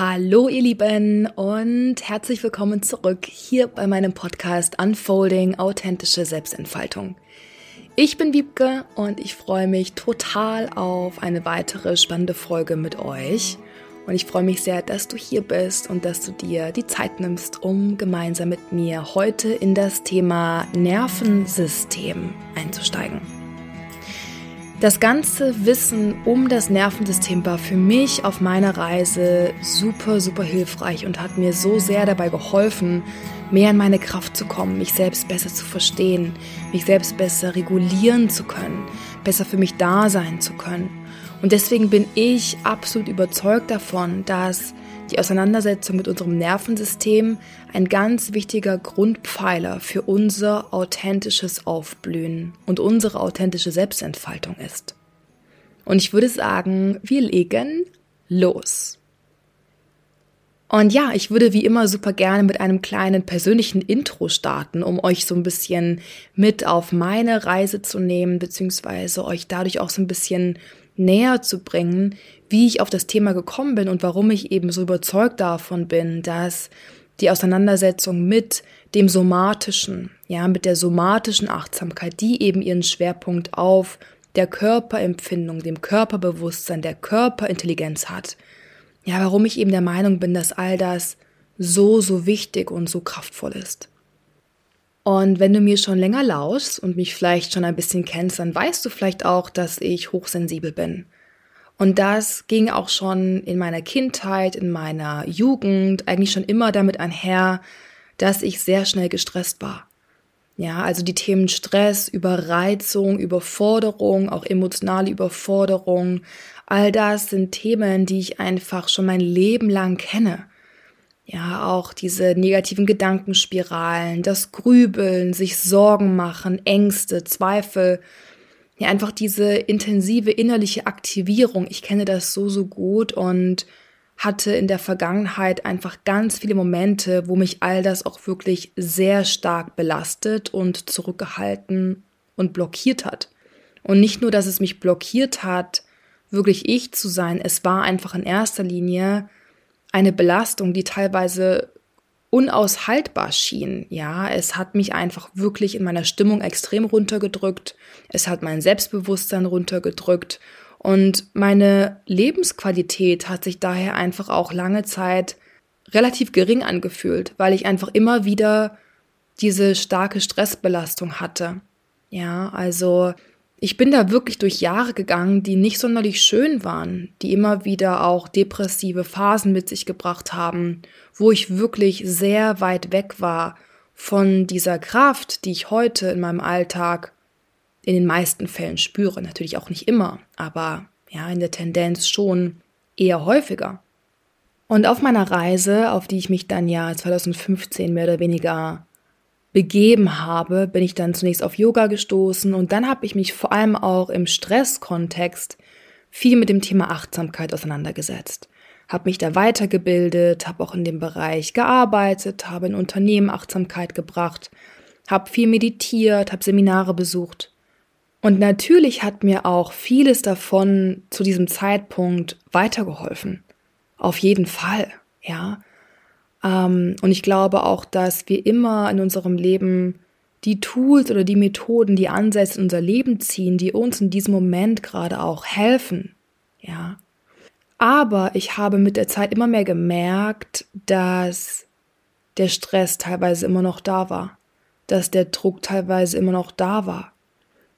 Hallo ihr Lieben und herzlich willkommen zurück hier bei meinem Podcast Unfolding authentische Selbstentfaltung. Ich bin Wiebke und ich freue mich total auf eine weitere spannende Folge mit euch. Und ich freue mich sehr, dass du hier bist und dass du dir die Zeit nimmst, um gemeinsam mit mir heute in das Thema Nervensystem einzusteigen. Das ganze Wissen um das Nervensystem war für mich auf meiner Reise super, super hilfreich und hat mir so sehr dabei geholfen, mehr in meine Kraft zu kommen, mich selbst besser zu verstehen, mich selbst besser regulieren zu können, besser für mich da sein zu können. Und deswegen bin ich absolut überzeugt davon, dass die Auseinandersetzung mit unserem Nervensystem ein ganz wichtiger Grundpfeiler für unser authentisches Aufblühen und unsere authentische Selbstentfaltung ist. Und ich würde sagen, wir legen los. Und ja, ich würde wie immer super gerne mit einem kleinen persönlichen Intro starten, um euch so ein bisschen mit auf meine Reise zu nehmen, beziehungsweise euch dadurch auch so ein bisschen näher zu bringen, wie ich auf das Thema gekommen bin und warum ich eben so überzeugt davon bin, dass die Auseinandersetzung mit dem somatischen, ja, mit der somatischen Achtsamkeit, die eben ihren Schwerpunkt auf der Körperempfindung, dem Körperbewusstsein, der Körperintelligenz hat. Ja, warum ich eben der Meinung bin, dass all das so, so wichtig und so kraftvoll ist. Und wenn du mir schon länger lauschst und mich vielleicht schon ein bisschen kennst, dann weißt du vielleicht auch, dass ich hochsensibel bin. Und das ging auch schon in meiner Kindheit, in meiner Jugend, eigentlich schon immer damit einher, dass ich sehr schnell gestresst war. Ja, also die Themen Stress, Überreizung, Überforderung, auch emotionale Überforderung, all das sind Themen, die ich einfach schon mein Leben lang kenne. Ja, auch diese negativen Gedankenspiralen, das Grübeln, sich Sorgen machen, Ängste, Zweifel, ja, einfach diese intensive innerliche Aktivierung. Ich kenne das so, so gut und hatte in der Vergangenheit einfach ganz viele Momente, wo mich all das auch wirklich sehr stark belastet und zurückgehalten und blockiert hat. Und nicht nur, dass es mich blockiert hat, wirklich ich zu sein, es war einfach in erster Linie eine Belastung, die teilweise unaushaltbar schien. Ja, es hat mich einfach wirklich in meiner Stimmung extrem runtergedrückt. Es hat mein Selbstbewusstsein runtergedrückt und meine Lebensqualität hat sich daher einfach auch lange Zeit relativ gering angefühlt, weil ich einfach immer wieder diese starke Stressbelastung hatte. Ja, also ich bin da wirklich durch Jahre gegangen, die nicht sonderlich schön waren, die immer wieder auch depressive Phasen mit sich gebracht haben, wo ich wirklich sehr weit weg war von dieser Kraft, die ich heute in meinem Alltag in den meisten Fällen spüre. Natürlich auch nicht immer, aber ja, in der Tendenz schon eher häufiger. Und auf meiner Reise, auf die ich mich dann ja 2015 mehr oder weniger begeben habe, bin ich dann zunächst auf Yoga gestoßen und dann habe ich mich vor allem auch im Stresskontext viel mit dem Thema Achtsamkeit auseinandergesetzt. Habe mich da weitergebildet, habe auch in dem Bereich gearbeitet, habe in Unternehmen Achtsamkeit gebracht, habe viel meditiert, habe Seminare besucht. Und natürlich hat mir auch vieles davon zu diesem Zeitpunkt weitergeholfen. Auf jeden Fall, ja. Ähm, und ich glaube auch, dass wir immer in unserem Leben die Tools oder die Methoden, die Ansätze in unser Leben ziehen, die uns in diesem Moment gerade auch helfen. Ja. Aber ich habe mit der Zeit immer mehr gemerkt, dass der Stress teilweise immer noch da war, dass der Druck teilweise immer noch da war.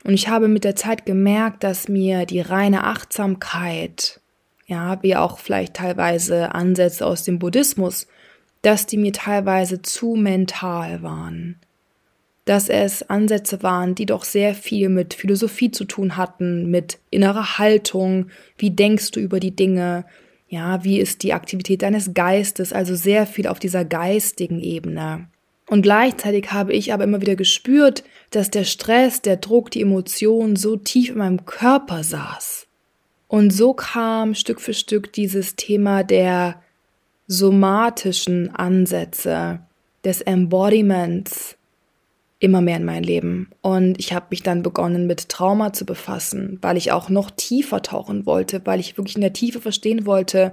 Und ich habe mit der Zeit gemerkt, dass mir die reine Achtsamkeit, ja, wie auch vielleicht teilweise Ansätze aus dem Buddhismus, dass die mir teilweise zu mental waren. Dass es Ansätze waren, die doch sehr viel mit Philosophie zu tun hatten, mit innerer Haltung, wie denkst du über die Dinge, ja, wie ist die Aktivität deines Geistes, also sehr viel auf dieser geistigen Ebene. Und gleichzeitig habe ich aber immer wieder gespürt, dass der Stress, der Druck, die Emotion so tief in meinem Körper saß. Und so kam Stück für Stück dieses Thema der somatischen Ansätze des Embodiments immer mehr in mein Leben. Und ich habe mich dann begonnen mit Trauma zu befassen, weil ich auch noch tiefer tauchen wollte, weil ich wirklich in der Tiefe verstehen wollte,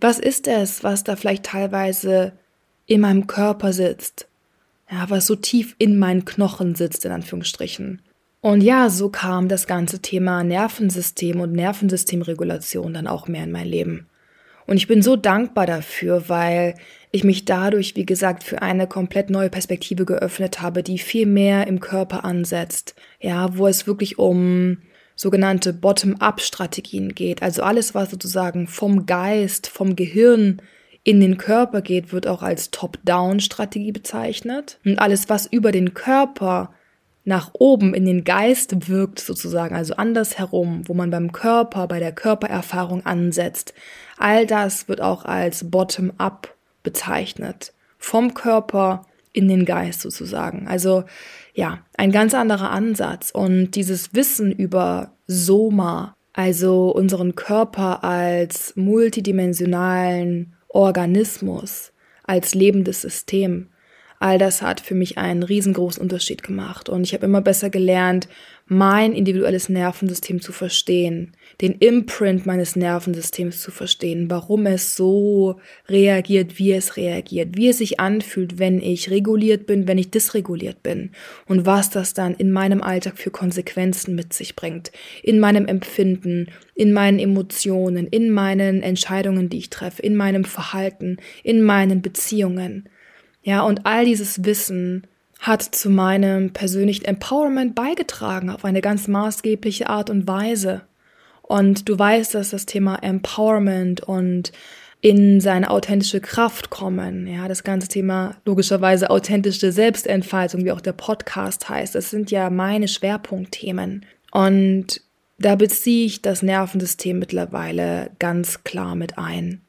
Was ist es, was da vielleicht teilweise in meinem Körper sitzt? Ja, was so tief in meinen Knochen sitzt, in Anführungsstrichen. Und ja, so kam das ganze Thema Nervensystem und Nervensystemregulation dann auch mehr in mein Leben. Und ich bin so dankbar dafür, weil ich mich dadurch, wie gesagt, für eine komplett neue Perspektive geöffnet habe, die viel mehr im Körper ansetzt. Ja, wo es wirklich um sogenannte Bottom-up-Strategien geht. Also alles, was sozusagen vom Geist, vom Gehirn in den Körper geht, wird auch als Top-down-Strategie bezeichnet. Und alles, was über den Körper nach oben in den Geist wirkt, sozusagen, also andersherum, wo man beim Körper, bei der Körpererfahrung ansetzt, all das wird auch als Bottom-up bezeichnet. Vom Körper in den Geist sozusagen. Also ja, ein ganz anderer Ansatz. Und dieses Wissen über Soma, also unseren Körper als multidimensionalen Organismus, als lebendes System, all das hat für mich einen riesengroßen Unterschied gemacht. Und ich habe immer besser gelernt, mein individuelles Nervensystem zu verstehen, den Imprint meines Nervensystems zu verstehen, warum es so reagiert, wie es reagiert, wie es sich anfühlt, wenn ich reguliert bin, wenn ich dysreguliert bin und was das dann in meinem Alltag für Konsequenzen mit sich bringt, in meinem Empfinden, in meinen Emotionen, in meinen Entscheidungen, die ich treffe, in meinem Verhalten, in meinen Beziehungen. Ja, und all dieses Wissen hat zu meinem persönlichen Empowerment beigetragen auf eine ganz maßgebliche Art und Weise. Und du weißt, dass das Thema Empowerment und in seine authentische Kraft kommen, ja, das ganze Thema logischerweise authentische Selbstentfaltung, wie auch der Podcast heißt, das sind ja meine Schwerpunktthemen. Und da beziehe ich das Nervensystem mittlerweile ganz klar mit ein.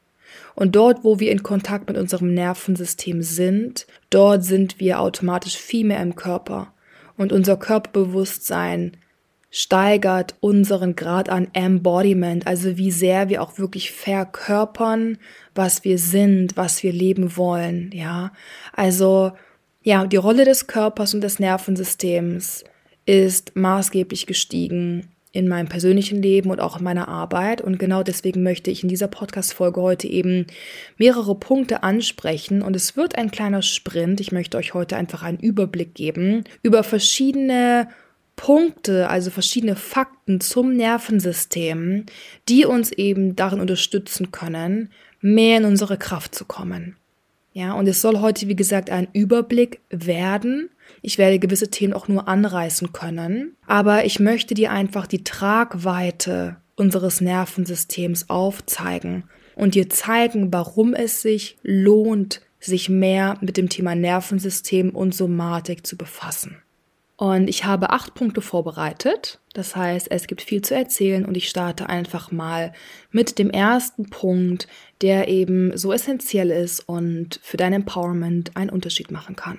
Und dort, wo wir in Kontakt mit unserem Nervensystem sind, dort sind wir automatisch viel mehr im Körper. Und unser Körperbewusstsein steigert unseren Grad an Embodiment, also wie sehr wir auch wirklich verkörpern, was wir sind, was wir leben wollen, ja. Also, ja, die Rolle des Körpers und des Nervensystems ist maßgeblich gestiegen in meinem persönlichen Leben und auch in meiner Arbeit. Und genau deswegen möchte ich in dieser Podcast-Folge heute eben mehrere Punkte ansprechen. Und es wird ein kleiner Sprint. Ich möchte euch heute einfach einen Überblick geben über verschiedene Punkte, also verschiedene Fakten zum Nervensystem, die uns eben darin unterstützen können, mehr in unsere Kraft zu kommen. Ja, und es soll heute, wie gesagt, ein Überblick werden ich werde gewisse Themen auch nur anreißen können. Aber ich möchte dir einfach die Tragweite unseres Nervensystems aufzeigen und dir zeigen, warum es sich lohnt, sich mehr mit dem Thema Nervensystem und Somatik zu befassen. Und ich habe acht Punkte vorbereitet. Das heißt, es gibt viel zu erzählen und ich starte einfach mal mit dem ersten Punkt, der eben so essentiell ist und für dein Empowerment einen Unterschied machen kann.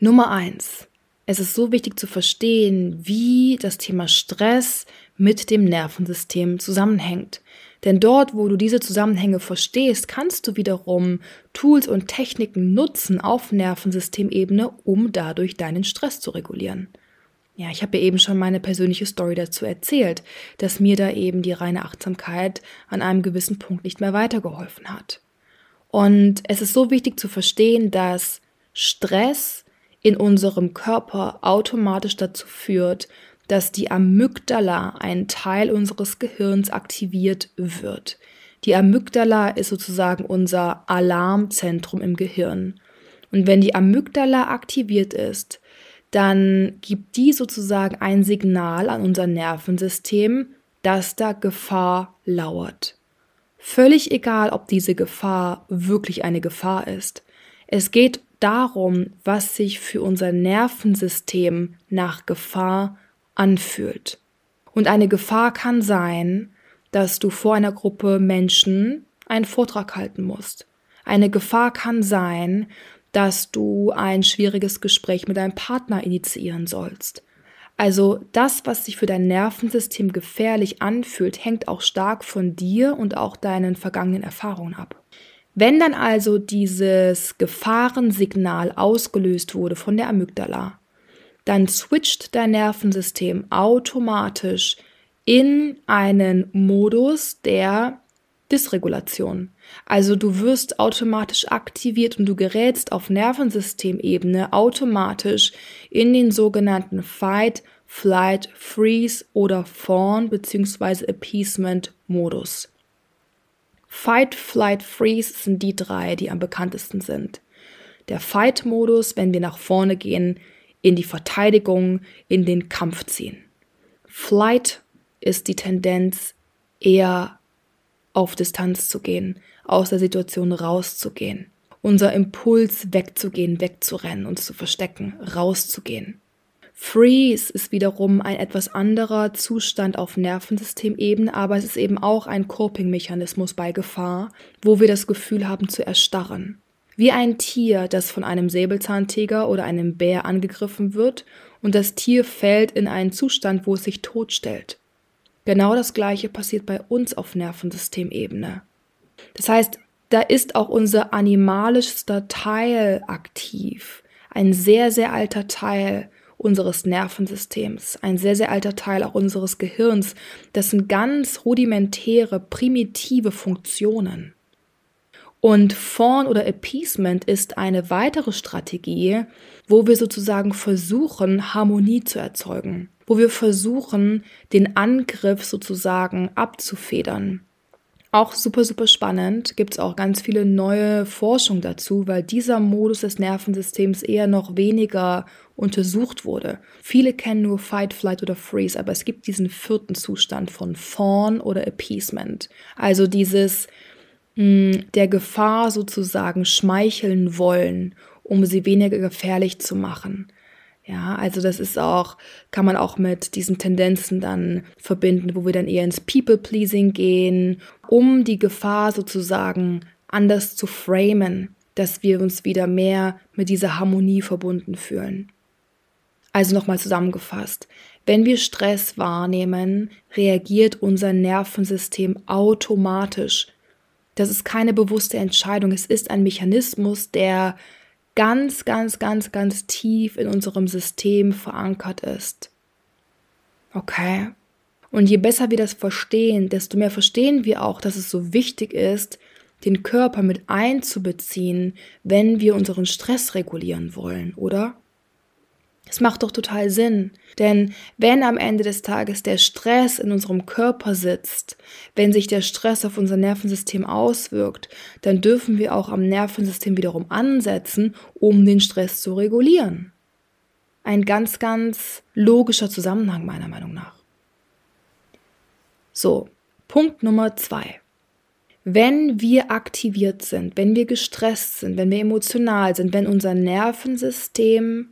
Nummer eins. Es ist so wichtig zu verstehen, wie das Thema Stress mit dem Nervensystem zusammenhängt. Denn dort, wo du diese Zusammenhänge verstehst, kannst du wiederum Tools und Techniken nutzen auf Nervensystemebene, um dadurch deinen Stress zu regulieren. Ja, ich habe ja eben schon meine persönliche Story dazu erzählt, dass mir da eben die reine Achtsamkeit an einem gewissen Punkt nicht mehr weitergeholfen hat. Und es ist so wichtig zu verstehen, dass Stress in unserem Körper automatisch dazu führt, dass die Amygdala, ein Teil unseres Gehirns, aktiviert wird. Die Amygdala ist sozusagen unser Alarmzentrum im Gehirn. Und wenn die Amygdala aktiviert ist, dann gibt die sozusagen ein Signal an unser Nervensystem, dass da Gefahr lauert. Völlig egal, ob diese Gefahr wirklich eine Gefahr ist. Es geht darum, was sich für unser Nervensystem nach Gefahr anfühlt. Und eine Gefahr kann sein, dass du vor einer Gruppe Menschen einen Vortrag halten musst. Eine Gefahr kann sein, dass du ein schwieriges Gespräch mit deinem Partner initiieren sollst. Also das, was sich für dein Nervensystem gefährlich anfühlt, hängt auch stark von dir und auch deinen vergangenen Erfahrungen ab. Wenn dann also dieses Gefahrensignal ausgelöst wurde von der Amygdala, dann switcht dein Nervensystem automatisch in einen Modus, der Dysregulation. Also du wirst automatisch aktiviert und du gerätst auf Nervensystemebene automatisch in den sogenannten Fight, Flight, Freeze oder Fawn bzw. Appeasement Modus. Fight, Flight, Freeze sind die drei, die am bekanntesten sind. Der Fight-Modus, wenn wir nach vorne gehen, in die Verteidigung, in den Kampf ziehen. Flight ist die Tendenz, eher auf Distanz zu gehen, aus der Situation rauszugehen. Unser Impuls wegzugehen, wegzurennen, uns zu verstecken, rauszugehen. Freeze ist wiederum ein etwas anderer Zustand auf Nervensystemebene, aber es ist eben auch ein Coping-Mechanismus bei Gefahr, wo wir das Gefühl haben zu erstarren. Wie ein Tier, das von einem Säbelzahntiger oder einem Bär angegriffen wird und das Tier fällt in einen Zustand, wo es sich totstellt. Genau das Gleiche passiert bei uns auf Nervensystemebene. Das heißt, da ist auch unser animalischster Teil aktiv. Ein sehr, sehr alter Teil, unseres Nervensystems, ein sehr, sehr alter Teil auch unseres Gehirns. Das sind ganz rudimentäre, primitive Funktionen. Und Fawn oder Appeasement ist eine weitere Strategie, wo wir sozusagen versuchen, Harmonie zu erzeugen, wo wir versuchen, den Angriff sozusagen abzufedern. Auch super, super spannend. Gibt es auch ganz viele neue Forschung dazu, weil dieser Modus des Nervensystems eher noch weniger untersucht wurde. Viele kennen nur Fight, Flight oder Freeze, aber es gibt diesen vierten Zustand von Fawn oder Appeasement. Also dieses der Gefahr sozusagen schmeicheln wollen, um sie weniger gefährlich zu machen. Ja, also das ist auch, kann man auch mit diesen Tendenzen dann verbinden, wo wir dann eher ins People-Pleasing gehen, um die Gefahr sozusagen anders zu framen, dass wir uns wieder mehr mit dieser Harmonie verbunden fühlen. Also nochmal zusammengefasst. Wenn wir Stress wahrnehmen, reagiert unser Nervensystem automatisch. Das ist keine bewusste Entscheidung. Es ist ein Mechanismus, der ganz, ganz, ganz, ganz tief in unserem System verankert ist. Okay? Und je besser wir das verstehen, desto mehr verstehen wir auch, dass es so wichtig ist, den Körper mit einzubeziehen, wenn wir unseren Stress regulieren wollen, oder? Es macht doch total Sinn, denn wenn am Ende des Tages der Stress in unserem Körper sitzt, wenn sich der Stress auf unser Nervensystem auswirkt, dann dürfen wir auch am Nervensystem wiederum ansetzen, um den Stress zu regulieren. Ein ganz, ganz logischer Zusammenhang meiner Meinung nach. So, Punkt Nummer zwei. Wenn wir aktiviert sind, wenn wir gestresst sind, wenn wir emotional sind, wenn unser Nervensystem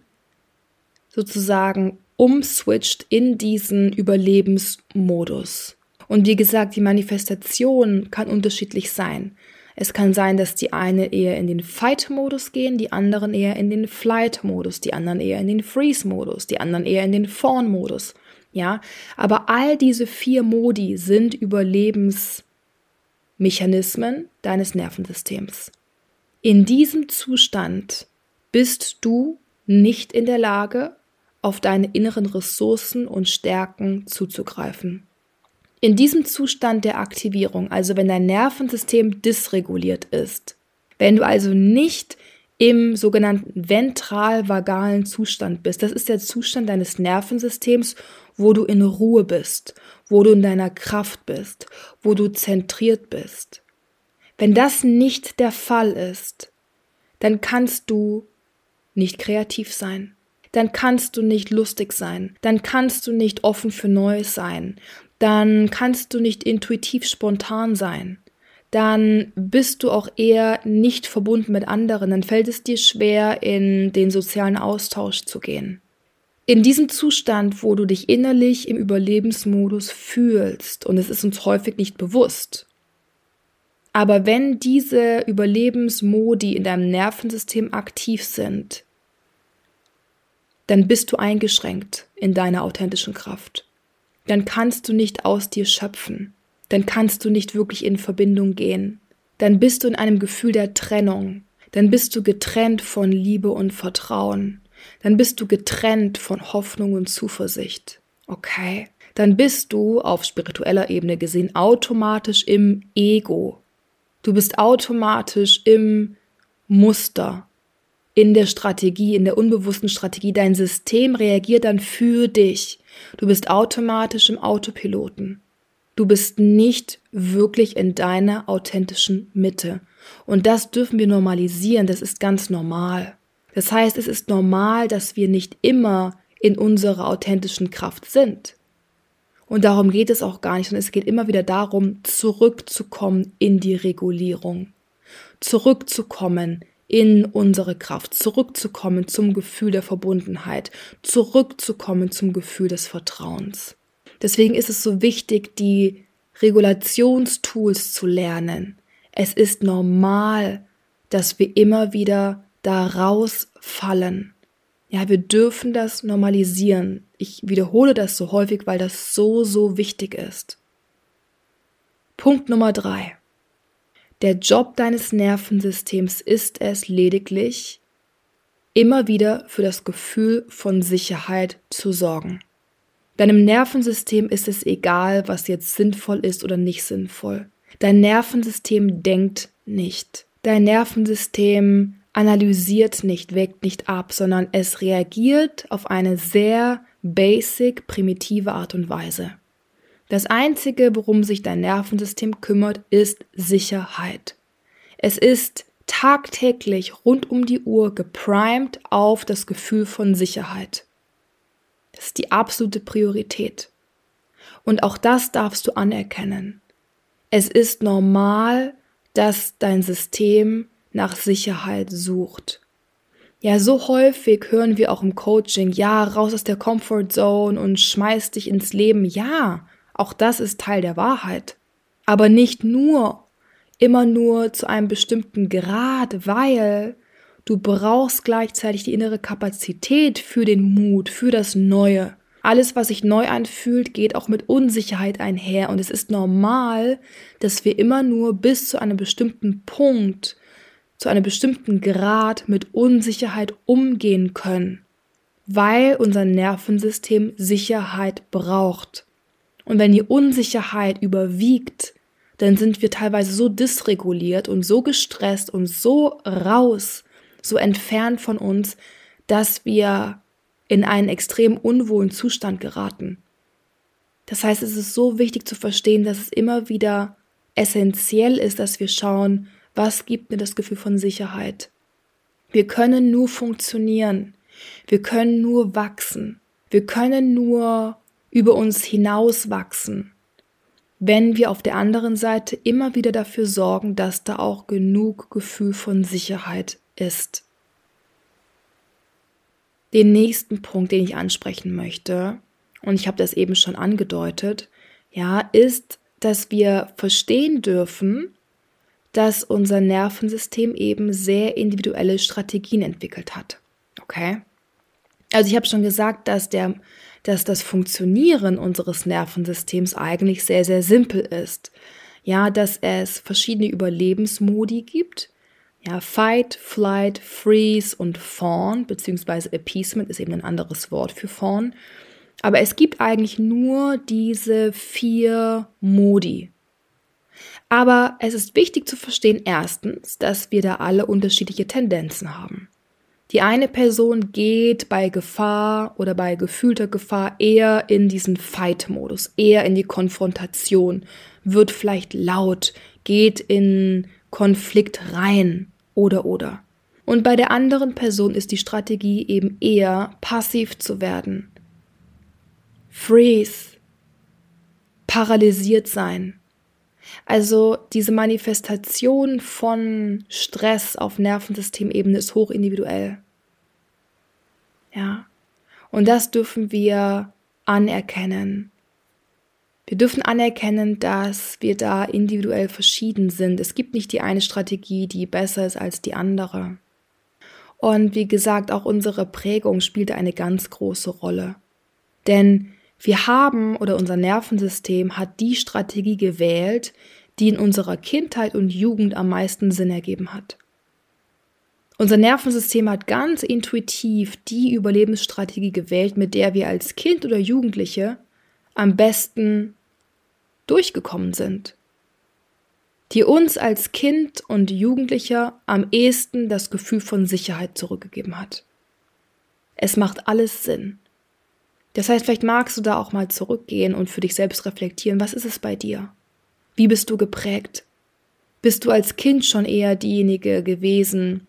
sozusagen umswitcht in diesen Überlebensmodus. Und wie gesagt, die Manifestation kann unterschiedlich sein. Es kann sein, dass die eine eher in den Fight-Modus gehen, die anderen eher in den Flight-Modus, die anderen eher in den Freeze-Modus, die anderen eher in den Fawn-Modus. Ja, aber all diese vier Modi sind Überlebensmechanismen deines Nervensystems. In diesem Zustand bist du nicht in der Lage, auf deine inneren Ressourcen und Stärken zuzugreifen. In diesem Zustand der Aktivierung, also wenn dein Nervensystem dysreguliert ist, wenn du also nicht im sogenannten ventral-vagalen Zustand bist, das ist der Zustand deines Nervensystems, wo du in Ruhe bist, wo du in deiner Kraft bist, wo du zentriert bist. Wenn das nicht der Fall ist, dann kannst du nicht kreativ sein dann kannst du nicht lustig sein, dann kannst du nicht offen für Neues sein, dann kannst du nicht intuitiv spontan sein, dann bist du auch eher nicht verbunden mit anderen, dann fällt es dir schwer, in den sozialen Austausch zu gehen. In diesem Zustand, wo du dich innerlich im Überlebensmodus fühlst, und es ist uns häufig nicht bewusst, aber wenn diese Überlebensmodi in deinem Nervensystem aktiv sind, dann bist du eingeschränkt in deiner authentischen Kraft. Dann kannst du nicht aus dir schöpfen. Dann kannst du nicht wirklich in Verbindung gehen. Dann bist du in einem Gefühl der Trennung. Dann bist du getrennt von Liebe und Vertrauen. Dann bist du getrennt von Hoffnung und Zuversicht. Okay? dann bist du auf spiritueller Ebene gesehen automatisch im Ego. Du bist automatisch im Muster, in der Strategie, in der unbewussten Strategie. Dein System reagiert dann für dich. Du bist automatisch im Autopiloten. Du bist nicht wirklich in deiner authentischen Mitte. Und das dürfen wir normalisieren. Das ist ganz normal. Das heißt, es ist normal, dass wir nicht immer in unserer authentischen Kraft sind. Und darum geht es auch gar nicht, sondern es geht immer wieder darum, zurückzukommen in die Regulierung, zurückzukommen in unsere Kraft, zurückzukommen zum Gefühl der Verbundenheit, zurückzukommen zum Gefühl des Vertrauens. Deswegen ist es so wichtig, die Regulationstools zu lernen. Es ist normal, dass wir immer wieder da rausfallen. Ja, wir dürfen das normalisieren. Ich wiederhole das so häufig, weil das so, so wichtig ist. Punkt Nummer drei. Der Job deines Nervensystems ist es lediglich, immer wieder für das Gefühl von Sicherheit zu sorgen. Deinem Nervensystem ist es egal, was jetzt sinnvoll ist oder nicht sinnvoll. Dein Nervensystem denkt nicht. Dein Nervensystem analysiert nicht, wägt nicht ab, sondern es reagiert auf eine sehr basic, primitive Art und Weise. Das Einzige, worum sich dein Nervensystem kümmert, ist Sicherheit. Es ist tagtäglich rund um die Uhr geprimed auf das Gefühl von Sicherheit. Das ist die absolute Priorität. Und auch das darfst du anerkennen. Es ist normal, dass dein System nach Sicherheit sucht. Ja, so häufig hören wir auch im Coaching, ja, raus aus der Comfort Zone und schmeiß dich ins Leben. Ja, auch das ist Teil der Wahrheit. Aber nicht nur, immer nur zu einem bestimmten Grad, weil du brauchst gleichzeitig die innere Kapazität für den Mut, für das Neue. Alles, was sich neu anfühlt, geht auch mit Unsicherheit einher und es ist normal, dass wir immer nur bis zu einem bestimmten Punkt, zu einem bestimmten Grad mit Unsicherheit umgehen können, weil unser Nervensystem Sicherheit braucht. Und wenn die Unsicherheit überwiegt, dann sind wir teilweise so dysreguliert und so gestresst und so raus, so entfernt von uns, dass wir in einen extrem unwohlen Zustand geraten. Das heißt, es ist so wichtig zu verstehen, dass es immer wieder essentiell ist, dass wir schauen, was gibt mir das Gefühl von Sicherheit. Wir können nur funktionieren. Wir können nur wachsen. Wir können nur über uns hinauswachsen, wenn wir auf der anderen Seite immer wieder dafür sorgen, dass da auch genug Gefühl von Sicherheit ist. Den nächsten Punkt, den ich ansprechen möchte, und ich habe das eben schon angedeutet, ja, ist, dass wir verstehen dürfen, dass unser Nervensystem eben sehr individuelle Strategien entwickelt hat. Okay? Also ich habe schon gesagt, dass der dass das Funktionieren unseres Nervensystems eigentlich sehr, sehr simpel ist. Ja, dass es verschiedene Überlebensmodi gibt. Ja, Fight, Flight, Freeze und Fawn, beziehungsweise Appeasement ist eben ein anderes Wort für Fawn. Aber es gibt eigentlich nur diese vier Modi. Aber es ist wichtig zu verstehen, erstens, dass wir da alle unterschiedliche Tendenzen haben. Die eine Person geht bei Gefahr oder bei gefühlter Gefahr eher in diesen Fight-Modus, eher in die Konfrontation, wird vielleicht laut, geht in Konflikt rein oder oder. Und bei der anderen Person ist die Strategie eben eher passiv zu werden. Freeze. Paralysiert sein. Also diese Manifestation von Stress auf Nervensystemebene ist hochindividuell. Ja. Und das dürfen wir anerkennen. Wir dürfen anerkennen, dass wir da individuell verschieden sind. Es gibt nicht die eine Strategie, die besser ist als die andere. Und wie gesagt, auch unsere Prägung spielt eine ganz große Rolle. Denn wir haben oder unser Nervensystem hat die Strategie gewählt, die in unserer Kindheit und Jugend am meisten Sinn ergeben hat. Unser Nervensystem hat ganz intuitiv die Überlebensstrategie gewählt, mit der wir als Kind oder Jugendliche am besten durchgekommen sind, die uns als Kind und Jugendlicher am ehesten das Gefühl von Sicherheit zurückgegeben hat. Es macht alles Sinn. Das heißt, vielleicht magst du da auch mal zurückgehen und für dich selbst reflektieren, was ist es bei dir? Wie bist du geprägt? Bist du als Kind schon eher diejenige gewesen,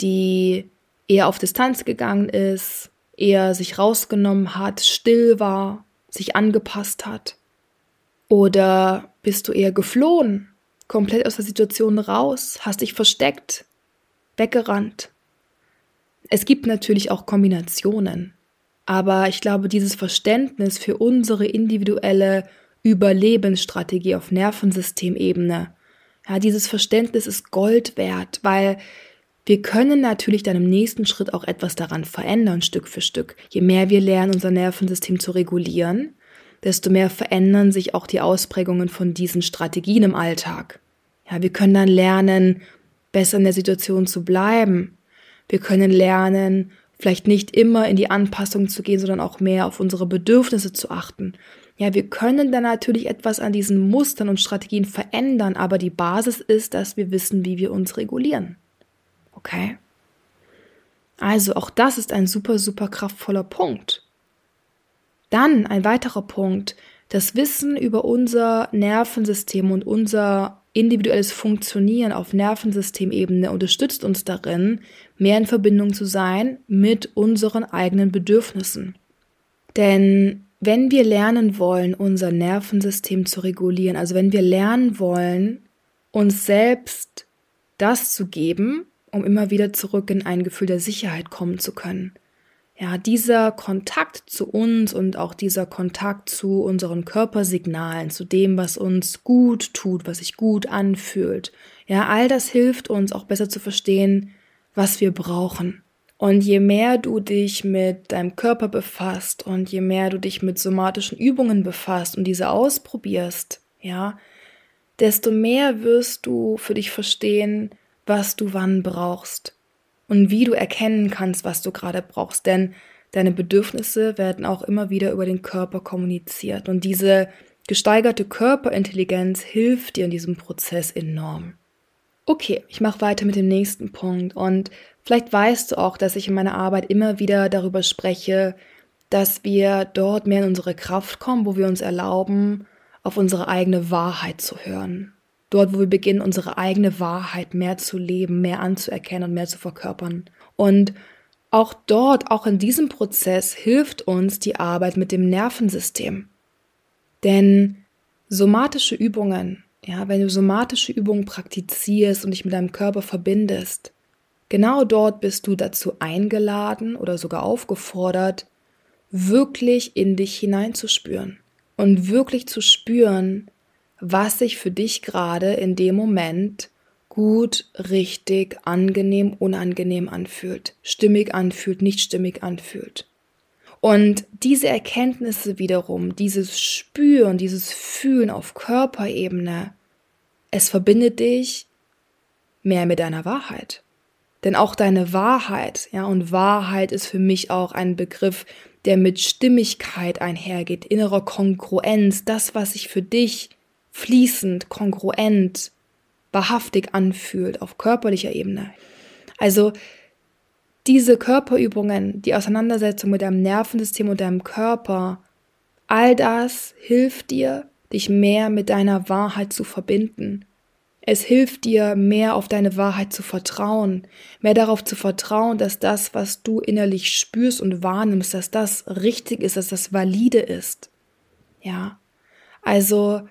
die eher auf Distanz gegangen ist, eher sich rausgenommen hat, still war, sich angepasst hat? Oder bist du eher geflohen, komplett aus der Situation raus, hast dich versteckt, weggerannt? Es gibt natürlich auch Kombinationen, aber ich glaube, dieses Verständnis für unsere individuelle Überlebensstrategie auf Nervensystemebene, ja, dieses Verständnis ist Gold wert, weil wir können natürlich dann im nächsten Schritt auch etwas daran verändern, Stück für Stück. Je mehr wir lernen, unser Nervensystem zu regulieren, desto mehr verändern sich auch die Ausprägungen von diesen Strategien im Alltag. Ja, wir können dann lernen, besser in der Situation zu bleiben, wir können lernen, vielleicht nicht immer in die Anpassung zu gehen, sondern auch mehr auf unsere Bedürfnisse zu achten. Ja, wir können dann natürlich etwas an diesen Mustern und Strategien verändern, aber die Basis ist, dass wir wissen, wie wir uns regulieren. Okay? Also auch das ist ein super, super kraftvoller Punkt. Dann ein weiterer Punkt, das Wissen über unser Nervensystem und unser individuelles Funktionieren auf Nervensystemebene unterstützt uns darin, mehr in Verbindung zu sein mit unseren eigenen Bedürfnissen. Denn wenn wir lernen wollen, unser Nervensystem zu regulieren, also wenn wir lernen wollen, uns selbst das zu geben, um immer wieder zurück in ein Gefühl der Sicherheit kommen zu können, ja, dieser Kontakt zu uns und auch dieser Kontakt zu unseren Körpersignalen, zu dem, was uns gut tut, was sich gut anfühlt, ja, all das hilft uns auch besser zu verstehen, was wir brauchen. Und je mehr du dich mit deinem Körper befasst und je mehr du dich mit somatischen Übungen befasst und diese ausprobierst, ja, desto mehr wirst du für dich verstehen, was du wann brauchst und wie du erkennen kannst, was du gerade brauchst. Denn deine Bedürfnisse werden auch immer wieder über den Körper kommuniziert. Und diese gesteigerte Körperintelligenz hilft dir in diesem Prozess enorm. Okay, ich mache weiter mit dem nächsten Punkt. Und vielleicht weißt du auch, dass ich in meiner Arbeit immer wieder darüber spreche, dass wir dort mehr in unsere Kraft kommen, wo wir uns erlauben, auf unsere eigene Wahrheit zu hören. Dort, wo wir beginnen, unsere eigene Wahrheit mehr zu leben, mehr anzuerkennen und mehr zu verkörpern. Und auch dort, auch in diesem Prozess hilft uns die Arbeit mit dem Nervensystem. Denn somatische Übungen, ja, wenn du somatische Übungen praktizierst und dich mit deinem Körper verbindest, genau dort bist du dazu eingeladen oder sogar aufgefordert, wirklich in dich hineinzuspüren und wirklich zu spüren, was sich für dich gerade in dem Moment gut, richtig, angenehm, unangenehm anfühlt, stimmig anfühlt, nicht stimmig anfühlt. Und diese Erkenntnisse wiederum, dieses Spüren, dieses Fühlen auf Körperebene, es verbindet dich mehr mit deiner Wahrheit. Denn auch deine Wahrheit, ja, und Wahrheit ist für mich auch ein Begriff, der mit Stimmigkeit einhergeht, innerer Kongruenz, das, was sich für dich fließend, kongruent, wahrhaftig anfühlt auf körperlicher Ebene. Also diese Körperübungen, die Auseinandersetzung mit deinem Nervensystem und deinem Körper, all das hilft dir, dich mehr mit deiner Wahrheit zu verbinden. Es hilft dir, mehr auf deine Wahrheit zu vertrauen, mehr darauf zu vertrauen, dass das, was du innerlich spürst und wahrnimmst, dass das richtig ist, dass das valide ist. Ja. Also,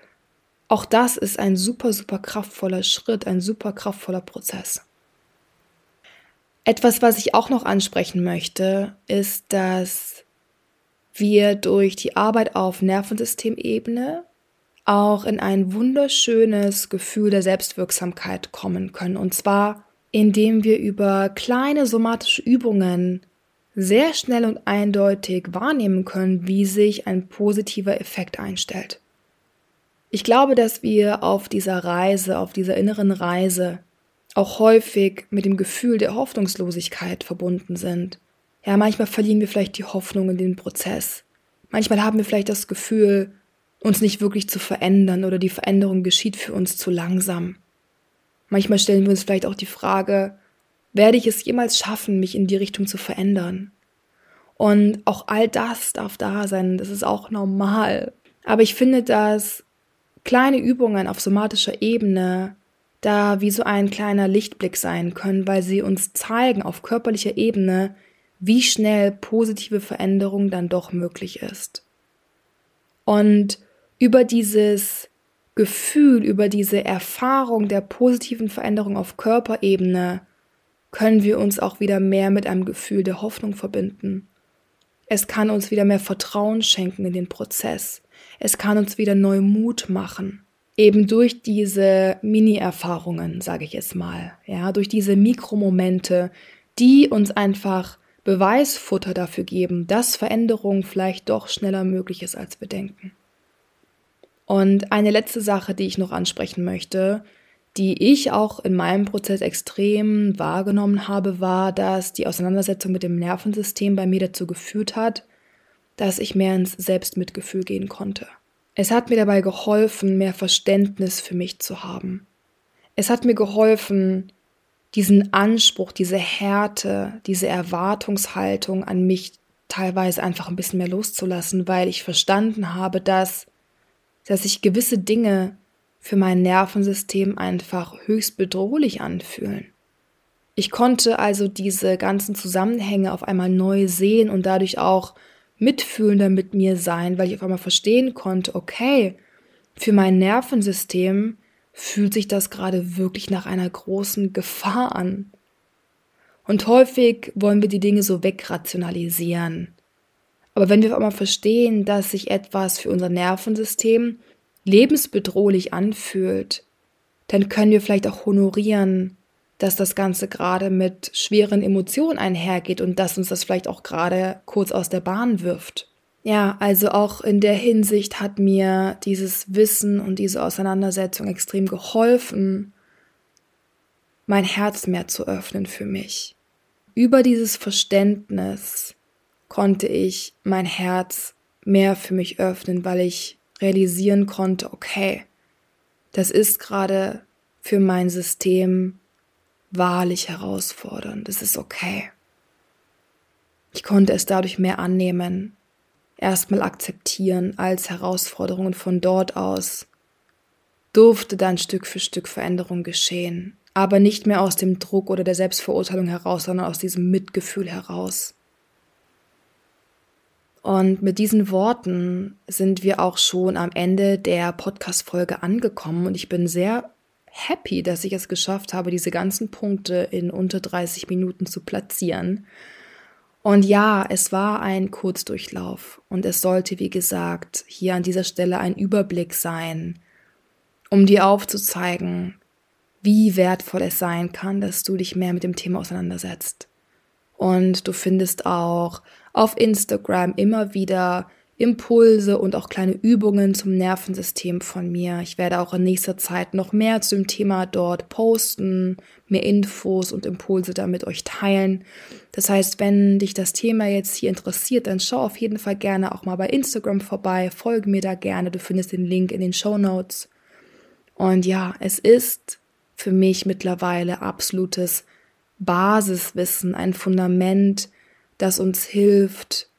auch das ist ein super, super kraftvoller Schritt, ein super kraftvoller Prozess. Etwas, was ich auch noch ansprechen möchte, ist, dass wir durch die Arbeit auf Nervensystemebene auch in ein wunderschönes Gefühl der Selbstwirksamkeit kommen können. Und zwar, indem wir über kleine somatische Übungen sehr schnell und eindeutig wahrnehmen können, wie sich ein positiver Effekt einstellt. Ich glaube, dass wir auf dieser Reise, auf dieser inneren Reise auch häufig mit dem Gefühl der Hoffnungslosigkeit verbunden sind. Ja, manchmal verlieren wir vielleicht die Hoffnung in den Prozess. Manchmal haben wir vielleicht das Gefühl, uns nicht wirklich zu verändern oder die Veränderung geschieht für uns zu langsam. Manchmal stellen wir uns vielleicht auch die Frage, werde ich es jemals schaffen, mich in die Richtung zu verändern? Und auch all das darf da sein, das ist auch normal. Aber ich finde, dass kleine Übungen auf somatischer Ebene da wie so ein kleiner Lichtblick sein können, weil sie uns zeigen auf körperlicher Ebene, wie schnell positive Veränderung dann doch möglich ist. Und über dieses Gefühl, über diese Erfahrung der positiven Veränderung auf Körperebene können wir uns auch wieder mehr mit einem Gefühl der Hoffnung verbinden. Es kann uns wieder mehr Vertrauen schenken in den Prozess. Es kann uns wieder neu Mut machen. Eben durch diese Mini-Erfahrungen, sage ich es mal, ja, durch diese Mikromomente, die uns einfach Beweisfutter dafür geben, dass Veränderung vielleicht doch schneller möglich ist, als wir denken. Und eine letzte Sache, die ich noch ansprechen möchte, die ich auch in meinem Prozess extrem wahrgenommen habe, war, dass die Auseinandersetzung mit dem Nervensystem bei mir dazu geführt hat, dass ich mehr ins Selbstmitgefühl gehen konnte. Es hat mir dabei geholfen, mehr Verständnis für mich zu haben. Es hat mir geholfen, diesen Anspruch, diese Härte, diese Erwartungshaltung an mich teilweise einfach ein bisschen mehr loszulassen, weil ich verstanden habe, dass, dass sich gewisse Dinge für mein Nervensystem einfach höchst bedrohlich anfühlen. Ich konnte also diese ganzen Zusammenhänge auf einmal neu sehen und dadurch auch mitfühlender mit mir sein, weil ich auf einmal verstehen konnte, okay, für mein Nervensystem fühlt sich das gerade wirklich nach einer großen Gefahr an. Und häufig wollen wir die Dinge so wegrationalisieren. Aber wenn wir auf einmal verstehen, dass sich etwas für unser Nervensystem lebensbedrohlich anfühlt, dann können wir vielleicht auch honorieren, dass das Ganze gerade mit schweren Emotionen einhergeht und dass uns das vielleicht auch gerade kurz aus der Bahn wirft. Ja, also auch in der Hinsicht hat mir dieses Wissen und diese Auseinandersetzung extrem geholfen, mein Herz mehr zu öffnen für mich. Über dieses Verständnis konnte ich mein Herz mehr für mich öffnen, weil ich realisieren konnte, okay, das ist gerade für mein System wahrlich herausfordernd. Das ist okay. Ich konnte es dadurch mehr annehmen erstmal akzeptieren als Herausforderung und von dort aus durfte dann Stück für Stück Veränderung geschehen, aber nicht mehr aus dem Druck oder der Selbstverurteilung heraus, sondern aus diesem Mitgefühl heraus. Und mit diesen Worten sind wir auch schon am Ende der Podcast-Folge angekommen und ich bin sehr happy, dass ich es geschafft habe, diese ganzen Punkte in unter 30 Minuten zu platzieren. Und ja, es war ein Kurzdurchlauf und es sollte, wie gesagt, hier an dieser Stelle ein Überblick sein, um dir aufzuzeigen, wie wertvoll es sein kann, dass du dich mehr mit dem Thema auseinandersetzt. Und du findest auch auf Instagram immer wieder Impulse und auch kleine Übungen zum Nervensystem von mir. Ich werde auch in nächster Zeit noch mehr zu dem Thema dort posten, mehr Infos und Impulse damit euch teilen. Das heißt, wenn dich das Thema jetzt hier interessiert, dann schau auf jeden Fall gerne auch mal bei Instagram vorbei, folge mir da gerne, du findest den Link in den Show Notes. Und ja, es ist für mich mittlerweile absolutes Basiswissen, ein Fundament, das uns hilft,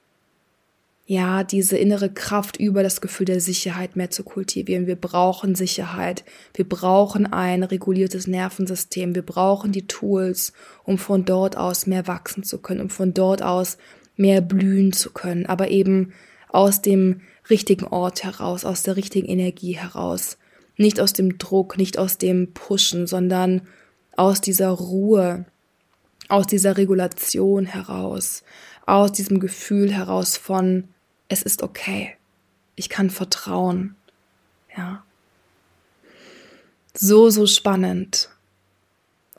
ja, diese innere Kraft über das Gefühl der Sicherheit mehr zu kultivieren. Wir brauchen Sicherheit. Wir brauchen ein reguliertes Nervensystem. Wir brauchen die Tools, um von dort aus mehr wachsen zu können, um von dort aus mehr blühen zu können, aber eben aus dem richtigen Ort heraus, aus der richtigen Energie heraus. Nicht aus dem Druck, nicht aus dem Pushen, sondern aus dieser Ruhe, aus dieser Regulation heraus, aus diesem Gefühl heraus von es ist okay. Ich kann vertrauen. Ja. So, so spannend.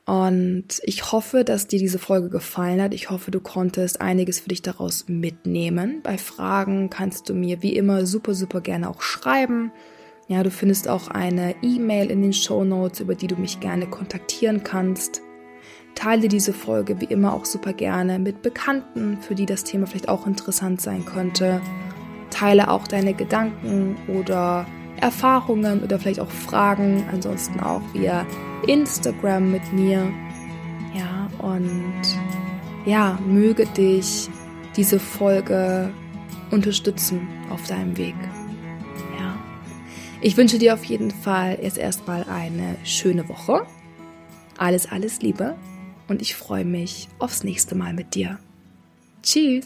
Und ich hoffe, dass dir diese Folge gefallen hat. Ich hoffe, du konntest einiges für dich daraus mitnehmen. Bei Fragen kannst du mir wie immer super, super gerne auch schreiben. Ja, du findest auch eine E-Mail in den Show Notes, über die du mich gerne kontaktieren kannst. Teile diese Folge wie immer auch super gerne mit Bekannten, für die das Thema vielleicht auch interessant sein könnte. Teile auch deine Gedanken oder Erfahrungen oder vielleicht auch Fragen, ansonsten auch via Instagram mit mir. Ja, und ja, möge dich diese Folge unterstützen auf deinem Weg. Ja. Ich wünsche dir auf jeden Fall jetzt erstmal eine schöne Woche. Alles, alles Liebe und ich freue mich aufs nächste Mal mit dir. Tschüss!